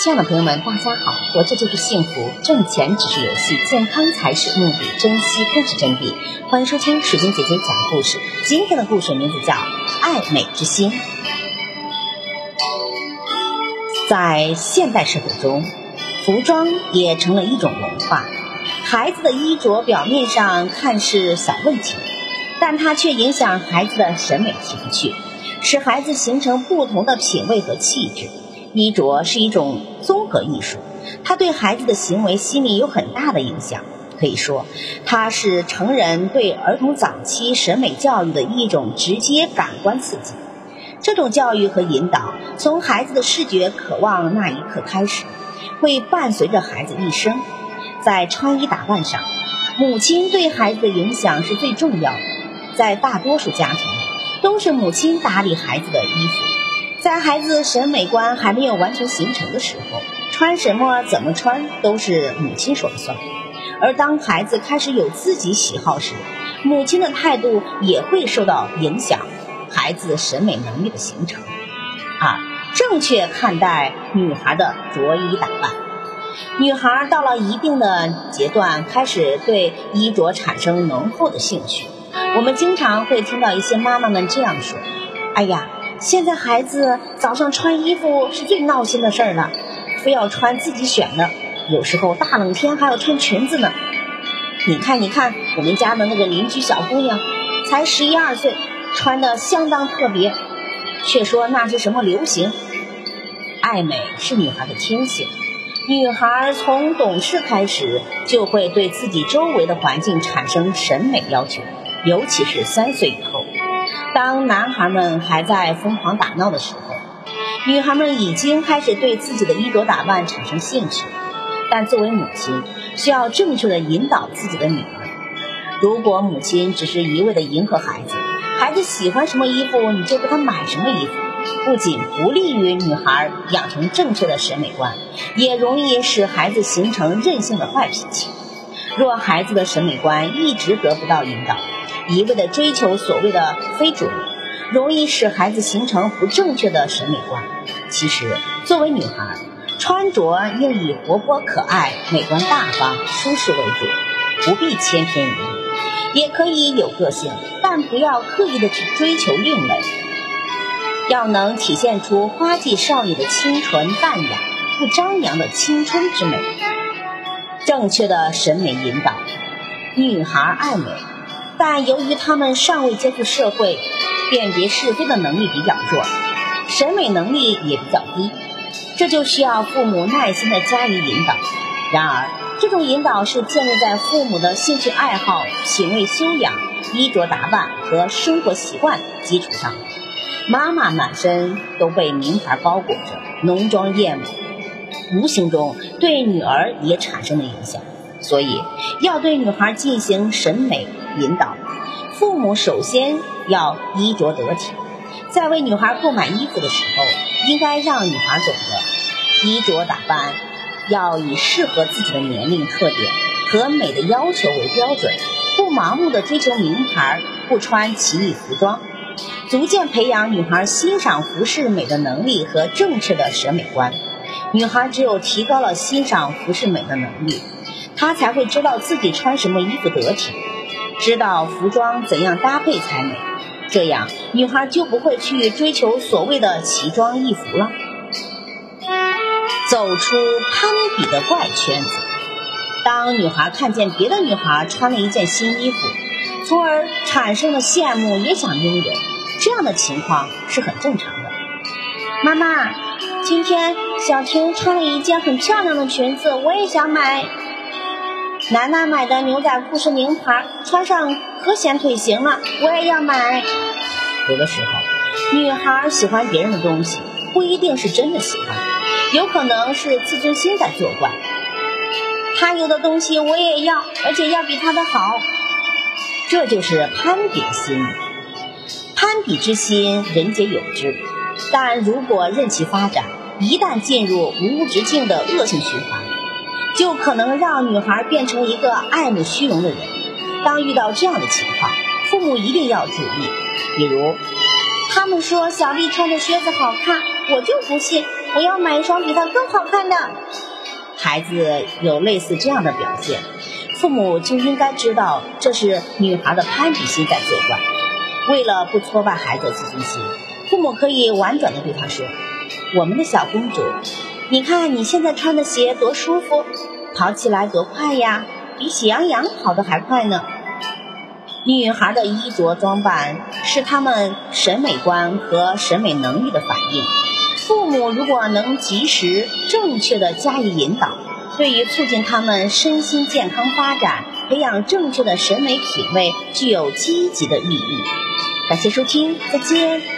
亲爱的朋友们，大家好！活着就是幸福，挣钱只是游戏，健康才是目的，珍惜更是真谛。欢迎收听水晶姐姐讲故事。今天的故事名字叫《爱美之心》。在现代社会中，服装也成了一种文化。孩子的衣着表面上看似小问题，但它却影响孩子的审美情趣，使孩子形成不同的品味和气质。衣着是一种综合艺术，它对孩子的行为心理有很大的影响。可以说，它是成人对儿童早期审美教育的一种直接感官刺激。这种教育和引导，从孩子的视觉渴望那一刻开始，会伴随着孩子一生。在穿衣打扮上，母亲对孩子的影响是最重要的。在大多数家庭，都是母亲打理孩子的衣服。在孩子审美观还没有完全形成的时候，穿什么、怎么穿都是母亲说了算。而当孩子开始有自己喜好时，母亲的态度也会受到影响，孩子审美能力的形成。二、正确看待女孩的着衣打扮。女孩到了一定的阶段，开始对衣着产生浓厚的兴趣。我们经常会听到一些妈妈们这样说：“哎呀。”现在孩子早上穿衣服是最闹心的事儿了，非要穿自己选的，有时候大冷天还要穿裙子呢。你看，你看，我们家的那个邻居小姑娘，才十一二岁，穿的相当特别，却说那是什么流行。爱美是女孩的天性，女孩从懂事开始就会对自己周围的环境产生审美要求，尤其是三岁以后。当男孩们还在疯狂打闹的时候，女孩们已经开始对自己的衣着打扮产生兴趣。但作为母亲，需要正确的引导自己的女儿。如果母亲只是一味的迎合孩子，孩子喜欢什么衣服你就给他买什么衣服，不仅不利于女孩养成正确的审美观，也容易使孩子形成任性的坏脾气。若孩子的审美观一直得不到引导，一味的追求所谓的非主流，容易使孩子形成不正确的审美观。其实，作为女孩，穿着应以活泼可爱、美观大方、舒适为主，不必千篇一律，也可以有个性，但不要刻意的去追求另类。要能体现出花季少女的清纯淡雅、不张扬的青春之美。正确的审美引导，女孩爱美。但由于他们尚未接触社会，辨别是非的能力比较弱，审美能力也比较低，这就需要父母耐心的加以引导。然而，这种引导是建立在父母的兴趣爱好、品味修养、衣着打扮和生活习惯基础上。妈妈满身都被名牌包裹着，浓妆艳抹，无形中对女儿也产生了影响。所以，要对女孩进行审美。引导父母首先要衣着得体，在为女孩购买衣服的时候，应该让女孩懂得衣着打扮要以适合自己的年龄特点和美的要求为标准，不盲目的追求名牌，不穿奇异服装，逐渐培养女孩欣赏服饰美的能力和正确的审美观。女孩只有提高了欣赏服饰美的能力，她才会知道自己穿什么衣服得体。知道服装怎样搭配才美，这样女孩就不会去追求所谓的奇装异服了。走出攀比的怪圈子。当女孩看见别的女孩穿了一件新衣服，从而产生了羡慕，也想拥有，这样的情况是很正常的。妈妈，今天小婷穿了一件很漂亮的裙子，我也想买。楠楠买的牛仔裤是名牌，穿上可显腿型了，我也要买。有的时候，女孩喜欢别人的东西，不一定是真的喜欢，有可能是自尊心在作怪。他有的东西我也要，而且要比他的好，这就是攀比心。攀比之心，人皆有之，但如果任其发展，一旦进入无止境的恶性循环。就可能让女孩变成一个爱慕虚荣的人。当遇到这样的情况，父母一定要注意。比如，他们说小丽穿的靴子好看，我就不信，我要买一双比她更好看的。孩子有类似这样的表现，父母就应该知道这是女孩的攀比心在作怪。为了不挫败孩子的自尊心，父母可以婉转地对他说：“我们的小公主，你看你现在穿的鞋多舒服，跑起来多快呀，比喜羊羊跑得还快呢。”女孩的衣着装扮是她们审美观和审美能力的反应。父母如果能及时、正确的加以引导，对于促进他们身心健康发展、培养正确的审美品味，具有积极的意义。感谢收听，再见。